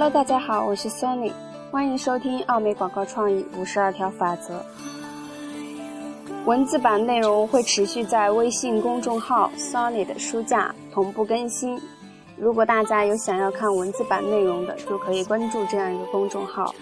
Hello，大家好，我是 Sony，欢迎收听奥美广告创意五十二条法则。文字版内容会持续在微信公众号 Sony 的书架同步更新。如果大家有想要看文字版内容的，就可以关注这样一个公众号。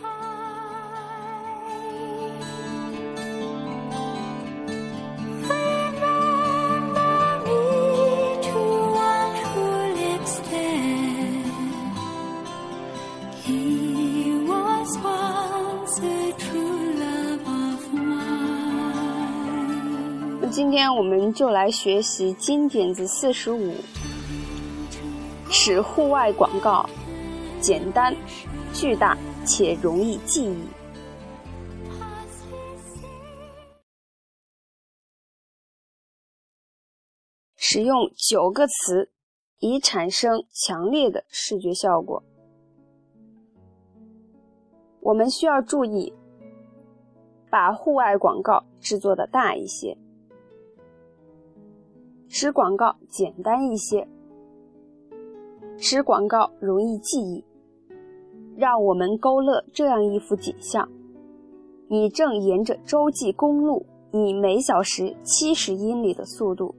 我们就来学习金点子四十五，使户外广告简单、巨大且容易记忆。使用九个词，以产生强烈的视觉效果。我们需要注意，把户外广告制作的大一些。使广告简单一些，使广告容易记忆。让我们勾勒这样一幅景象：你正沿着洲际公路，以每小时七十英里的速度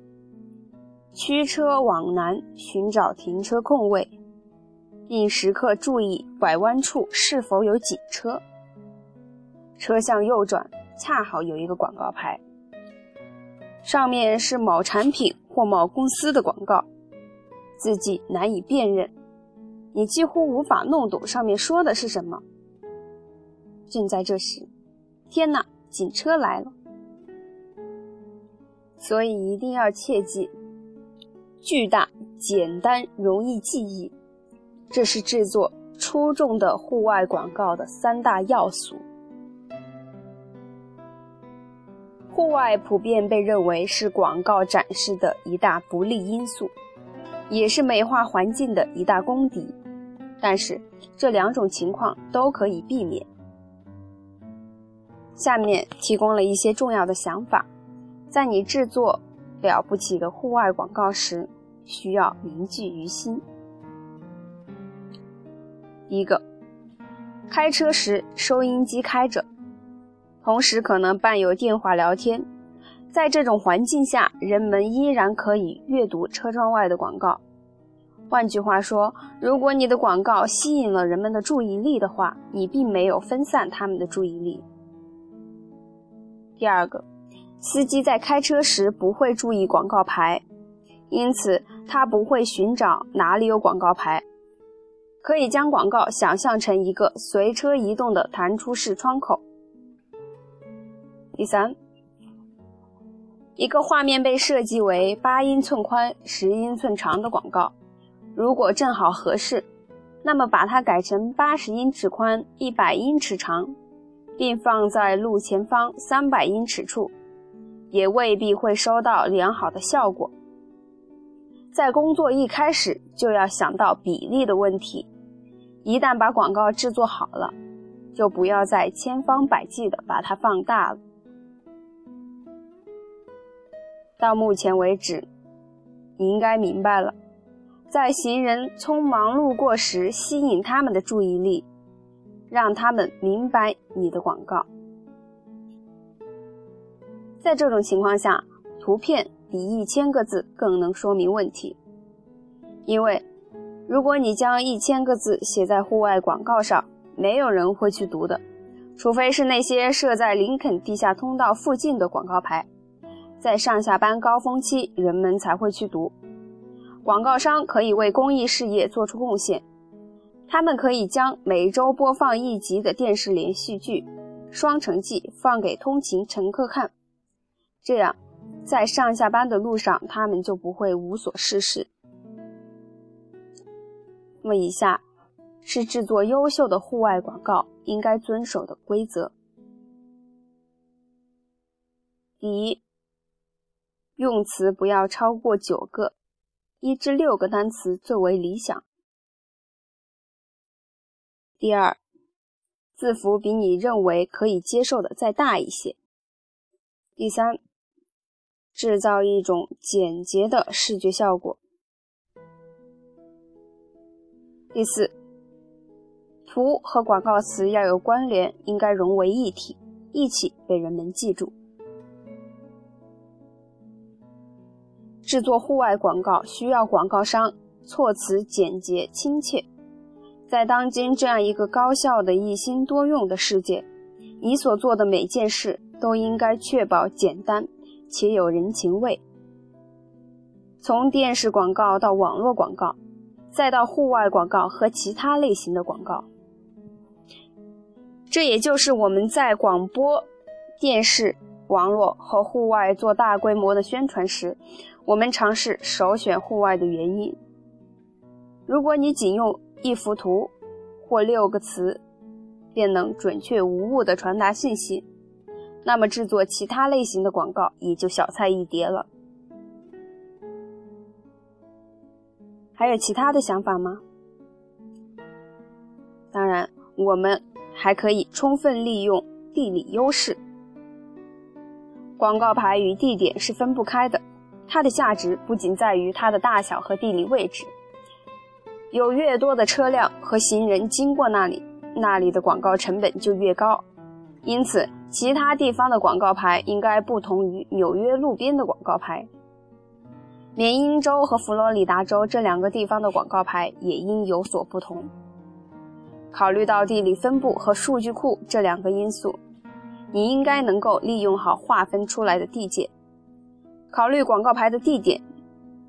驱车往南，寻找停车空位，并时刻注意拐弯处是否有警车。车向右转，恰好有一个广告牌。上面是某产品或某公司的广告，字迹难以辨认，你几乎无法弄懂上面说的是什么。正在这时，天哪，警车来了！所以一定要切记：巨大、简单、容易记忆，这是制作出众的户外广告的三大要素。户外普遍被认为是广告展示的一大不利因素，也是美化环境的一大公敌。但是这两种情况都可以避免。下面提供了一些重要的想法，在你制作了不起的户外广告时，需要铭记于心。第一个，开车时收音机开着。同时可能伴有电话聊天，在这种环境下，人们依然可以阅读车窗外的广告。换句话说，如果你的广告吸引了人们的注意力的话，你并没有分散他们的注意力。第二个，司机在开车时不会注意广告牌，因此他不会寻找哪里有广告牌。可以将广告想象成一个随车移动的弹出式窗口。第三，一个画面被设计为八英寸宽、十英寸长的广告，如果正好合适，那么把它改成八十英尺宽、一百英尺长，并放在路前方三百英尺处，也未必会收到良好的效果。在工作一开始就要想到比例的问题，一旦把广告制作好了，就不要再千方百计地把它放大了。到目前为止，你应该明白了，在行人匆忙路过时吸引他们的注意力，让他们明白你的广告。在这种情况下，图片比一千个字更能说明问题，因为如果你将一千个字写在户外广告上，没有人会去读的，除非是那些设在林肯地下通道附近的广告牌。在上下班高峰期，人们才会去读。广告商可以为公益事业做出贡献，他们可以将每周播放一集的电视连续剧《双城记》放给通勤乘客看，这样在上下班的路上，他们就不会无所事事。那么，以下是制作优秀的户外广告应该遵守的规则：第一。用词不要超过九个，一至六个单词最为理想。第二，字符比你认为可以接受的再大一些。第三，制造一种简洁的视觉效果。第四，图和广告词要有关联，应该融为一体，一起被人们记住。制作户外广告需要广告商措辞简洁亲切。在当今这样一个高效的一心多用的世界，你所做的每件事都应该确保简单且有人情味。从电视广告到网络广告，再到户外广告和其他类型的广告，这也就是我们在广播电视。网络和户外做大规模的宣传时，我们尝试首选户外的原因。如果你仅用一幅图或六个词便能准确无误地传达信息，那么制作其他类型的广告也就小菜一碟了。还有其他的想法吗？当然，我们还可以充分利用地理优势。广告牌与地点是分不开的，它的价值不仅在于它的大小和地理位置。有越多的车辆和行人经过那里，那里的广告成本就越高。因此，其他地方的广告牌应该不同于纽约路边的广告牌。缅因州和佛罗里达州这两个地方的广告牌也应有所不同。考虑到地理分布和数据库这两个因素。你应该能够利用好划分出来的地界，考虑广告牌的地点。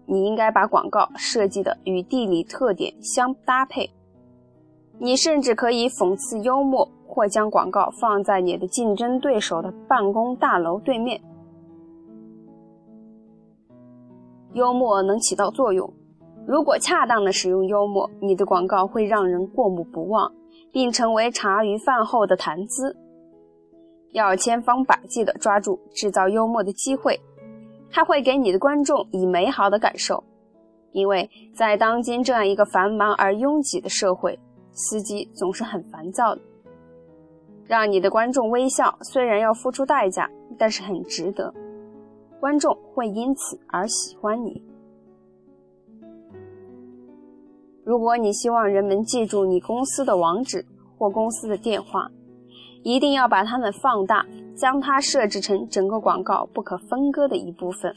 你应该把广告设计的与地理特点相搭配。你甚至可以讽刺幽默，或将广告放在你的竞争对手的办公大楼对面。幽默能起到作用，如果恰当的使用幽默，你的广告会让人过目不忘，并成为茶余饭后的谈资。要千方百计地抓住制造幽默的机会，它会给你的观众以美好的感受。因为在当今这样一个繁忙而拥挤的社会，司机总是很烦躁的。让你的观众微笑，虽然要付出代价，但是很值得。观众会因此而喜欢你。如果你希望人们记住你公司的网址或公司的电话，一定要把它们放大，将它设置成整个广告不可分割的一部分。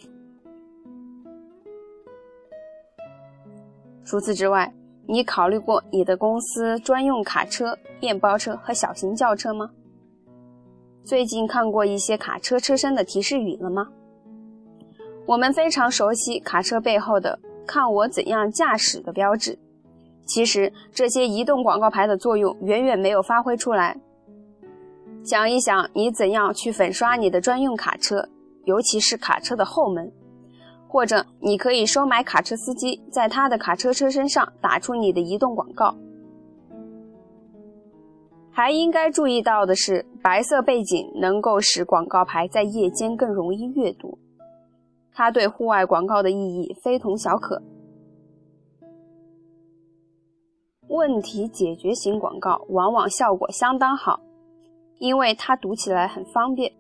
除此之外，你考虑过你的公司专用卡车、面包车和小型轿车吗？最近看过一些卡车车身的提示语了吗？我们非常熟悉卡车背后的“看我怎样驾驶”的标志。其实，这些移动广告牌的作用远远没有发挥出来。想一想，你怎样去粉刷你的专用卡车，尤其是卡车的后门，或者你可以收买卡车司机，在他的卡车车身上打出你的移动广告。还应该注意到的是，白色背景能够使广告牌在夜间更容易阅读，它对户外广告的意义非同小可。问题解决型广告往往效果相当好。因为它读起来很方便。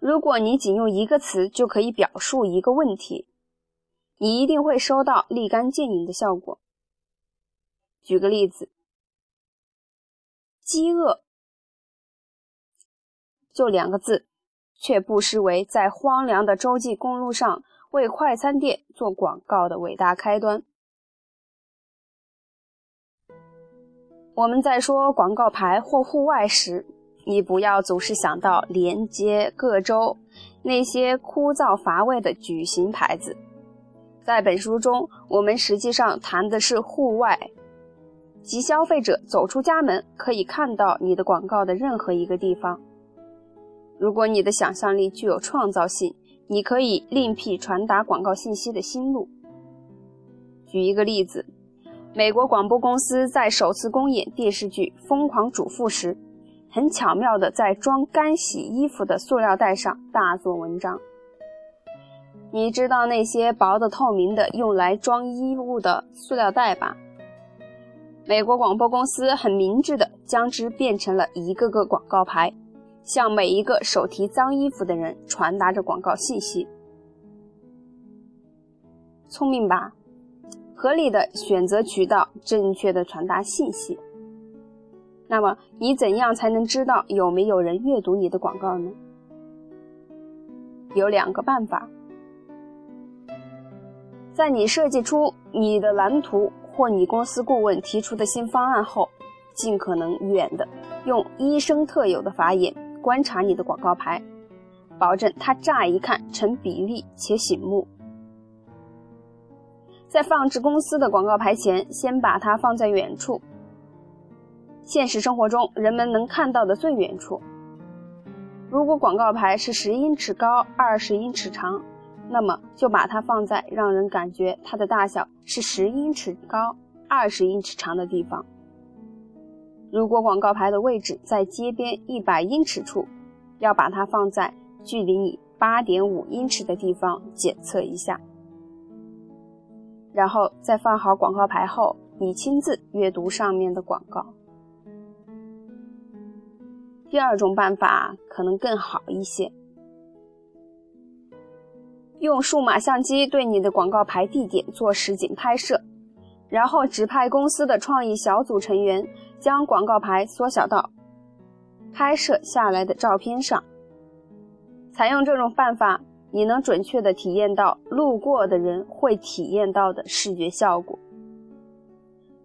如果你仅用一个词就可以表述一个问题，你一定会收到立竿见影的效果。举个例子，饥饿，就两个字，却不失为在荒凉的洲际公路上为快餐店做广告的伟大开端。我们在说广告牌或户外时，你不要总是想到连接各州那些枯燥乏味的矩形牌子。在本书中，我们实际上谈的是户外，即消费者走出家门可以看到你的广告的任何一个地方。如果你的想象力具有创造性，你可以另辟传达广告信息的新路。举一个例子，美国广播公司在首次公演电视剧《疯狂主妇》时。很巧妙地在装干洗衣服的塑料袋上大做文章。你知道那些薄的透明的用来装衣物的塑料袋吧？美国广播公司很明智地将之变成了一个个广告牌，向每一个手提脏衣服的人传达着广告信息。聪明吧？合理的选择渠道，正确的传达信息。那么你怎样才能知道有没有人阅读你的广告呢？有两个办法，在你设计出你的蓝图或你公司顾问提出的新方案后，尽可能远的用医生特有的法眼观察你的广告牌，保证它乍一看成比例且醒目。在放置公司的广告牌前，先把它放在远处，现实生活中人们能看到的最远处。如果广告牌是十英尺高、二十英尺长，那么就把它放在让人感觉它的大小是十英尺高、二十英尺长的地方。如果广告牌的位置在街边一百英尺处，要把它放在距离你八点五英尺的地方检测一下。然后在放好广告牌后，你亲自阅读上面的广告。第二种办法可能更好一些，用数码相机对你的广告牌地点做实景拍摄，然后指派公司的创意小组成员将广告牌缩小到拍摄下来的照片上。采用这种办法。你能准确地体验到路过的人会体验到的视觉效果。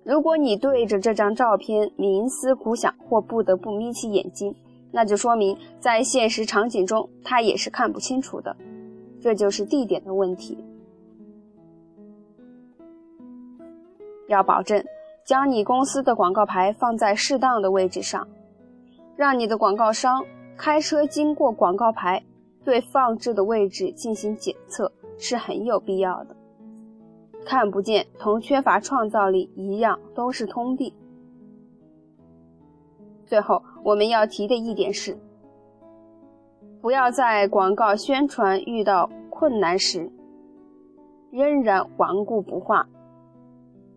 如果你对着这张照片冥思苦想或不得不眯起眼睛，那就说明在现实场景中它也是看不清楚的。这就是地点的问题。要保证将你公司的广告牌放在适当的位置上，让你的广告商开车经过广告牌。对放置的位置进行检测是很有必要的。看不见同缺乏创造力一样，都是通病。最后我们要提的一点是，不要在广告宣传遇到困难时，仍然顽固不化，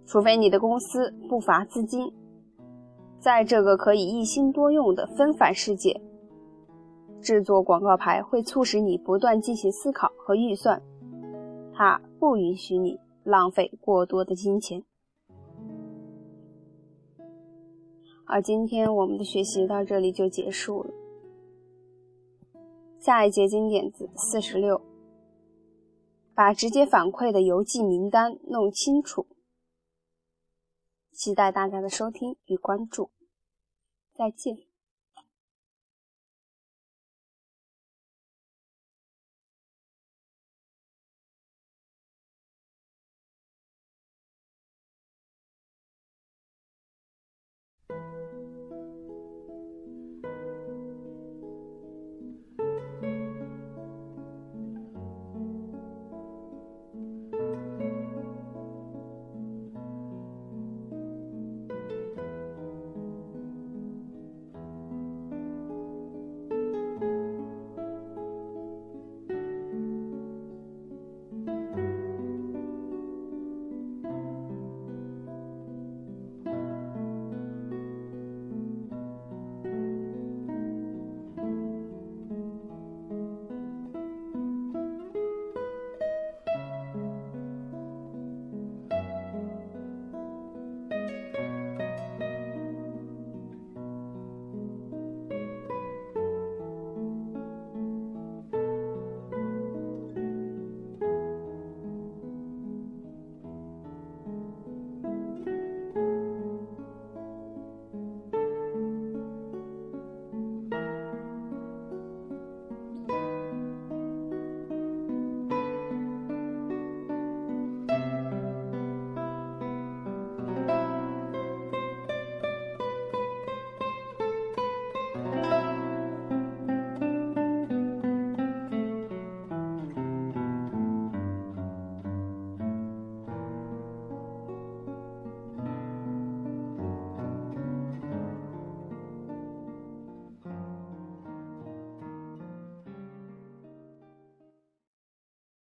除非你的公司不乏资金。在这个可以一心多用的纷繁世界。制作广告牌会促使你不断进行思考和预算，它不允许你浪费过多的金钱。而今天我们的学习到这里就结束了。下一节经典子四十六，把直接反馈的邮寄名单弄清楚。期待大家的收听与关注，再见。